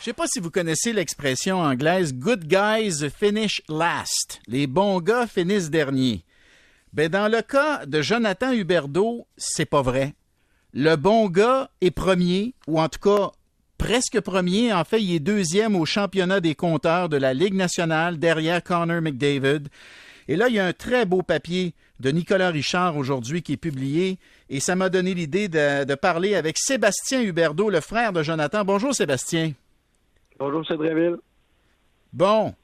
Je sais pas si vous connaissez l'expression anglaise Good guys finish last. Les bons gars finissent dernier. Ben dans le cas de Jonathan Huberdeau, c'est pas vrai. Le bon gars est premier, ou en tout cas presque premier. En fait, il est deuxième au championnat des compteurs de la Ligue nationale derrière Connor McDavid. Et là, il y a un très beau papier de Nicolas Richard aujourd'hui qui est publié et ça m'a donné l'idée de, parler avec Sébastien Huberdeau, le frère de Jonathan. Bonjour Sébastien. Bonjour Cédreville. Bon.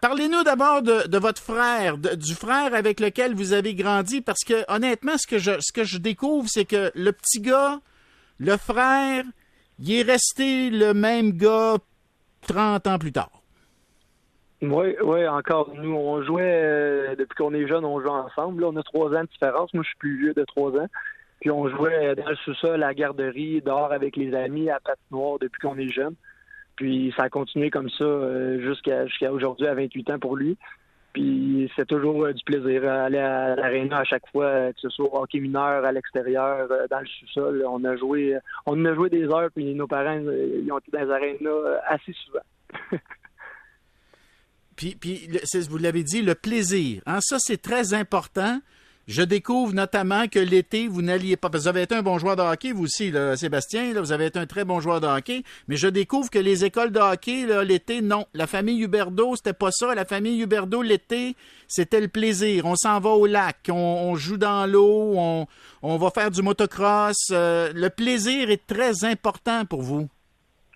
Parlez-nous d'abord de, votre frère, du frère avec lequel vous avez grandi, parce que honnêtement, ce que je, ce que je découvre, c'est que le petit gars, le frère, il est resté le même gars 30 ans plus tard. Oui, oui, encore. Nous, on jouait, euh, depuis qu'on est jeune, on joue ensemble. Là, on a trois ans de différence. Moi, je suis plus vieux de trois ans. Puis on jouait dans le sous-sol, à la garderie, dehors avec les amis, à noire depuis qu'on est jeune. Puis ça a continué comme ça euh, jusqu'à aujourd'hui, à 28 ans pour lui. Puis c'est toujours euh, du plaisir à aller à l'aréna à chaque fois, que ce soit au hockey mineur, à l'extérieur, dans le sous-sol. On a joué on a joué des heures, puis nos parents ils ont été dans les arénas assez souvent. Puis, puis vous l'avez dit, le plaisir. Hein? Ça, c'est très important. Je découvre notamment que l'été, vous n'alliez pas. Vous avez été un bon joueur de hockey, vous aussi, Sébastien. Vous avez été un très bon joueur de hockey. Mais je découvre que les écoles de hockey, l'été, non. La famille Huberdo, c'était pas ça. La famille Huberdo, l'été, c'était le plaisir. On s'en va au lac, on, joue dans l'eau, on, on, va faire du motocross. Euh, le plaisir est très important pour vous.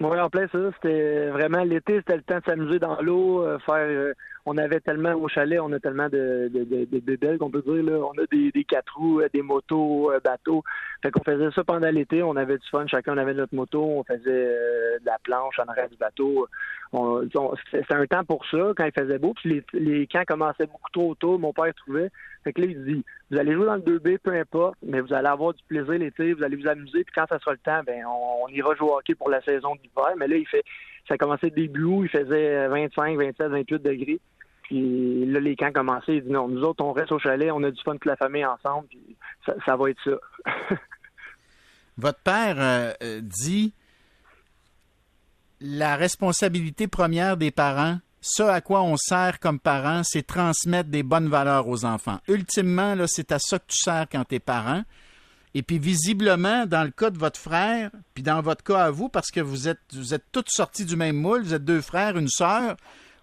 Oui, en plein ça. C'était vraiment l'été, c'était le temps de s'amuser dans l'eau, euh, faire. Euh, on avait tellement au chalet, on a tellement de, de, qu'on peut dire. Là. On a des, quatre roues, euh, des motos, bateaux. Fait qu'on faisait ça pendant l'été. On avait du fun. Chacun avait notre moto. On faisait de la planche en arrière du bateau. C'était un temps pour ça quand il faisait beau. Puis les, camps commençaient beaucoup trop tôt. Mon père trouvait. Fait que là, il dit vous allez jouer dans le 2B, peu importe, mais vous allez avoir du plaisir l'été, vous allez vous amuser, puis quand ça sera le temps, ben on, ira jouer au hockey pour la saison d'hiver. Mais là, il fait ça a commencé début août, il faisait 25, 27, 28 degrés. Puis là, les camps commençaient, il dit non, nous autres, on reste au chalet, on a du fun toute la famille ensemble, puis ça, va être ça. Votre père euh, euh, dit la responsabilité première des parents, ce à quoi on sert comme parents, c'est transmettre des bonnes valeurs aux enfants. Ultimement, là, c'est à ça que tu sers quand tu es parent. Et puis visiblement, dans le cas de votre frère, puis dans votre cas à vous, parce que vous êtes vous êtes toutes sortis du même moule, vous êtes deux frères, une sœur,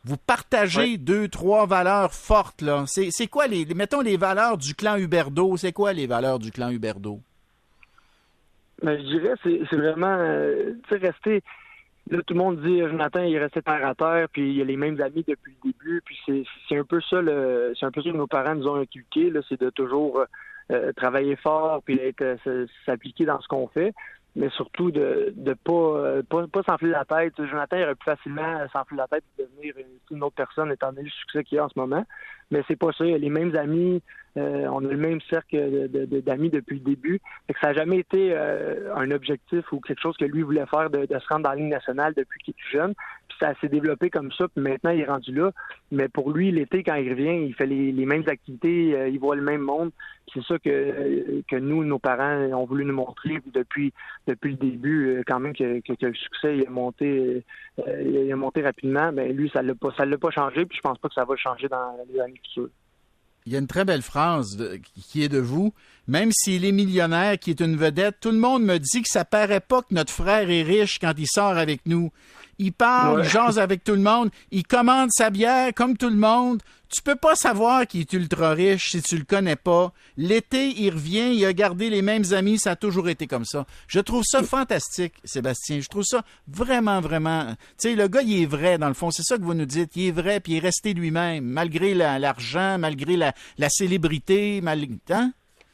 vous partagez deux, trois valeurs fortes. là. C'est quoi les, mettons les valeurs du clan Huberdo? C'est quoi les valeurs du clan Huberdo? Ben, je dirais c'est vraiment euh, rester Là, tout le monde dit Jonathan, il est resté terre à terre, puis il a les mêmes amis depuis le début. Puis c'est un peu ça le c'est un peu ça que nos parents nous ont inculqué, là, c'est de toujours euh, travailler fort puis euh, s'appliquer dans ce qu'on fait mais surtout de de pas euh, pas, pas s'enfler la tête. Jonathan il aurait pu facilement s'enfler la tête et devenir une autre personne étant donné le succès qu'il a en ce moment. Mais c'est pas ça. Il a les mêmes amis, euh, on a le même cercle d'amis depuis le début. Fait que ça n'a jamais été euh, un objectif ou quelque chose que lui voulait faire de, se rendre dans la ligne nationale depuis qu'il est jeune. Puis ça s'est développé comme ça, puis maintenant il est rendu là. Mais pour lui, l'été, quand il revient, il fait les, mêmes activités, euh, il voit le même monde. C'est ça que, que nous, nos parents, ont voulu nous montrer depuis depuis le début, quand même que, que, le succès il a monté il a monté rapidement. Mais lui, ça ça l'a pas changé, puis je pense pas que ça va changer dans les années futures il y a une très belle phrase qui est de vous. Même s'il est millionnaire, qui est une vedette, tout le monde me dit que ça paraît pas que notre frère est riche quand il sort avec nous. Il parle, il jase avec tout le monde, il commande sa bière comme tout le monde. Tu peux pas savoir qu'il est ultra riche si tu le connais pas. L'été, il revient, il a gardé les mêmes amis, ça a toujours été comme ça. Je trouve ça fantastique, Sébastien. Je trouve ça vraiment, vraiment. Tu sais, le gars, il est vrai, dans le fond. C'est ça que vous nous dites. Il est vrai, puis il est resté lui-même, malgré l'argent, malgré la, célébrité, malgré. Hein?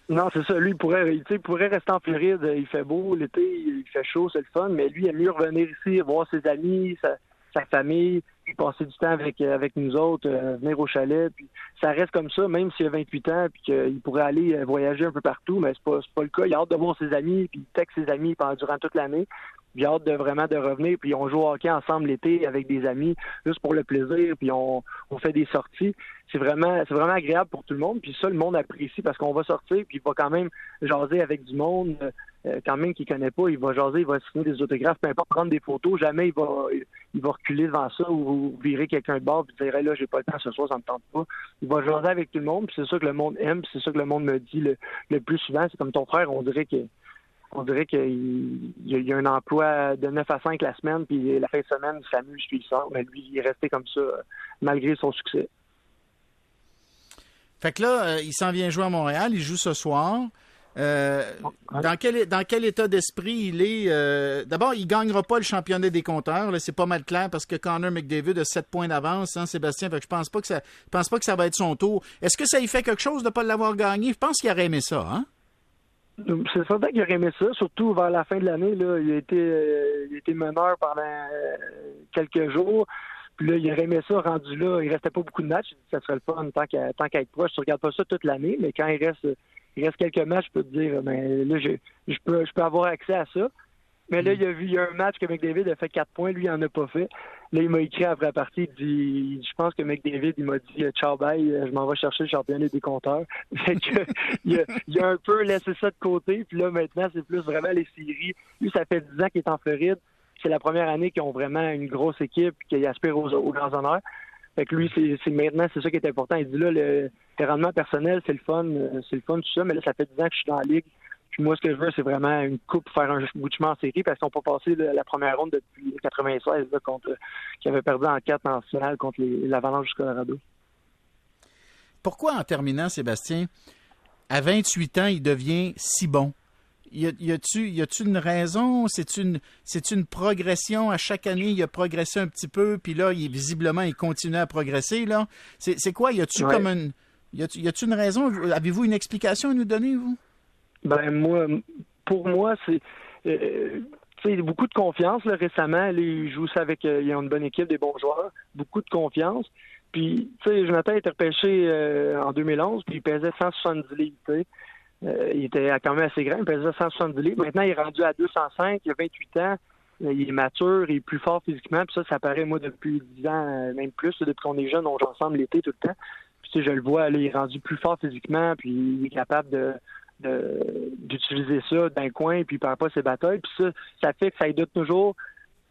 Non, c'est ça. Lui, il pourrait, il pourrait rester en Floride. Il fait beau l'été, il fait chaud, c'est le fun. Mais lui, il aime mieux revenir ici, voir ses amis, sa, famille, puis passer du temps avec avec nous autres, euh, venir au chalet. Ça reste comme ça, même s'il a 28 ans, puis qu'il pourrait aller euh, voyager un peu partout, mais c'est pas pas le cas. Il a hâte de voir ses amis, puis il texte ses amis pendant durant toute l'année. A hâte de vraiment de revenir, puis on joue au hockey ensemble l'été avec des amis, juste pour le plaisir, puis on, on fait des sorties. C'est vraiment c'est vraiment agréable pour tout le monde, puis ça le monde apprécie parce qu'on va sortir, puis il va quand même jaser avec du monde. euh, quand même qu'il connaît pas, il va jaser, il va signer des autographes, peu importe, prendre des photos, jamais il va il va reculer devant ça ou, virer quelqu'un de bord et dire là j'ai pas le temps ce soir, ça me tente pas. Il va jaser avec tout le monde, c'est ça que le monde aime, c'est ça que le monde me dit le, plus souvent. C'est comme ton frère, on dirait que on dirait qu'il y a un emploi de 9 à 5 la semaine, puis la fin de semaine, il s'amuse, puis il sort. Mais lui, il est resté comme ça malgré son succès. Fait que là, euh, il s'en vient jouer à Montréal, il joue ce soir. Euh, dans, quel, dans quel état d'esprit il est? Euh, d'abord, il ne gagnera pas le championnat des compteurs. C'est pas mal clair parce que Connor McDavid a 7 points d'avance, hein, Sébastien. Fait que je pense pas que ça pense pas que ça va être son tour. Est-ce que ça y fait quelque chose de ne pas l'avoir gagné? Je pense qu'il aurait aimé ça, hein? C'est certain qu'il aurait aimé ça, surtout vers la fin de l'année. Il, a été, il a été meneur pendant quelques jours. Puis là, il aurait aimé ça rendu là. Il restait pas beaucoup de matchs. Ça serait le fun tant qu'à tant qu'à être proche. Tu regardes pas ça toute l'année, mais quand il reste il reste quelques matchs, je peux te dire, ben là, je, je peux je peux avoir accès à ça. Mais là, mm. il y a un match que McDavid a fait quatre points, lui, il en a pas fait. Là, il m'a écrit après la partie, il dit Je pense que McDavid, il m'a dit Ciao bye, je m'en vais chercher le championnat des compteurs. Fait que il a, il a un peu laissé ça de côté, puis là maintenant, c'est plus vraiment les séries. Lui, ça fait dix ans qu'il est en Floride c'est la première année qu'ils ont vraiment une grosse équipe qui aspire aux, aux grands honneurs. Fait que lui, c'est maintenant, c'est ça qui est important. Il dit là, le, rendement personnel, c'est le fun, euh, c'est le fun, tout ça, mais là, ça fait 10 ans que je suis dans la ligue. Puis moi, ce que je veux, c'est vraiment une coupe, faire un bout de chemin en série, parce qu'on peut passer la première ronde depuis 96, là, contre, qui avait perdu en 4 en finale contre l'Avalanche du Colorado. Pourquoi, en terminant, Sébastien, à 28 ans, il devient si bon? Y a-tu une raison? C'est une une progression? À chaque année. Il a progressé un petit peu, puis là, il, visiblement, il continue à progresser là. C'est quoi? Y a-tu comme une y a-tu une raison? Avez-vous une explication à nous donner vous? Ben moi, pour moi, c'est euh, beaucoup de confiance là, récemment. il joue ça avec euh, ils ont une bonne équipe, des bons joueurs, beaucoup de confiance. Puis, tu sais, Jonathan a repêché euh, en 2011, puis il pesait 170 livres. Euh, il était quand même assez grand, il pesait 170 livres. Maintenant, il est rendu à 205, il a 28 ans. Il est mature, il est plus fort physiquement. Puis ça, ça paraît, moi, depuis 10 ans, même plus, depuis qu'on est jeune, on joue ensemble l'été tout le temps. Puis tu sais, je le vois, il est rendu plus fort physiquement, puis il est capable de d'utiliser ça d'un coin, puis il perd pas ses batailles. Puis ça, ça fait que ça aide toujours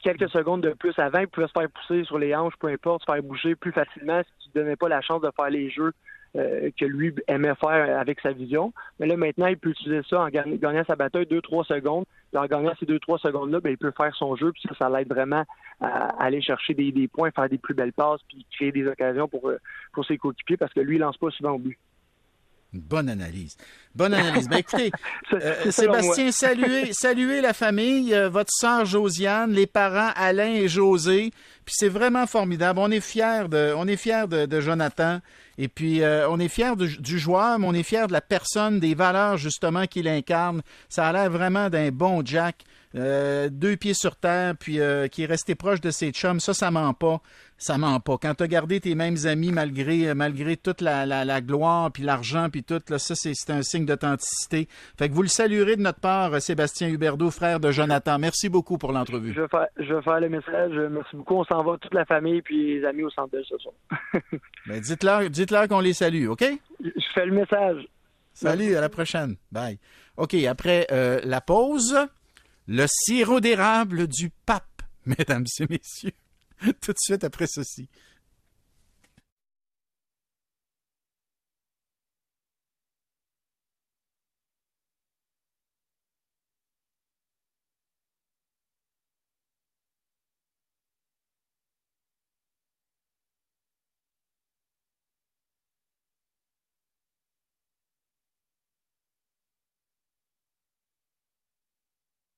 quelques secondes de plus avant, il pouvait se faire pousser sur les hanches, peu importe, se faire bouger plus facilement si tu ne donnais pas la chance de faire les jeux euh, que lui aimait faire avec sa vision. Mais là, maintenant, il peut utiliser ça en gagnant sa bataille 2-3 secondes. Et en gagnant ces 2-3 secondes-là, ben, il peut faire son jeu. Puis ça, ça l'aide vraiment à aller chercher des, des, points, faire des plus belles passes, puis créer des occasions pour, euh, pour ses coéquipiers parce que lui, il lance pas souvent au but. Bonne analyse. Bonne analyse. Ben, écoutez, euh, Sébastien, saluez, saluez la famille, votre sœur Josiane, les parents Alain et José. Puis c'est vraiment formidable. On est fiers de, on est fiers de, de Jonathan. Et puis, euh, on est fiers du, joueur, mais on est fiers de la personne, des valeurs justement qu'il incarne. Ça a l'air vraiment d'un bon Jack. Euh, deux pieds sur terre, puis euh, qui est resté proche de ses chums, ça, ça ment pas. Ça ment pas. Quand tu as gardé tes mêmes amis malgré, malgré toute la, la, gloire, puis l'argent, puis tout, là, ça, c'est un signe d'authenticité. Fait que vous le saluerez de notre part, Sébastien Huberdeau, frère de Jonathan. Merci beaucoup pour l'entrevue. Je, je vais faire le message. Merci beaucoup. On s'en va, toute la famille, puis les amis au centre ce soir. ben, dites-leur dites qu'on les salue, OK? Je fais le message. Salut, à la prochaine. Bye. OK, après euh, la pause le sirop d'érable du pape, mesdames et messieurs. Tout de suite après ceci.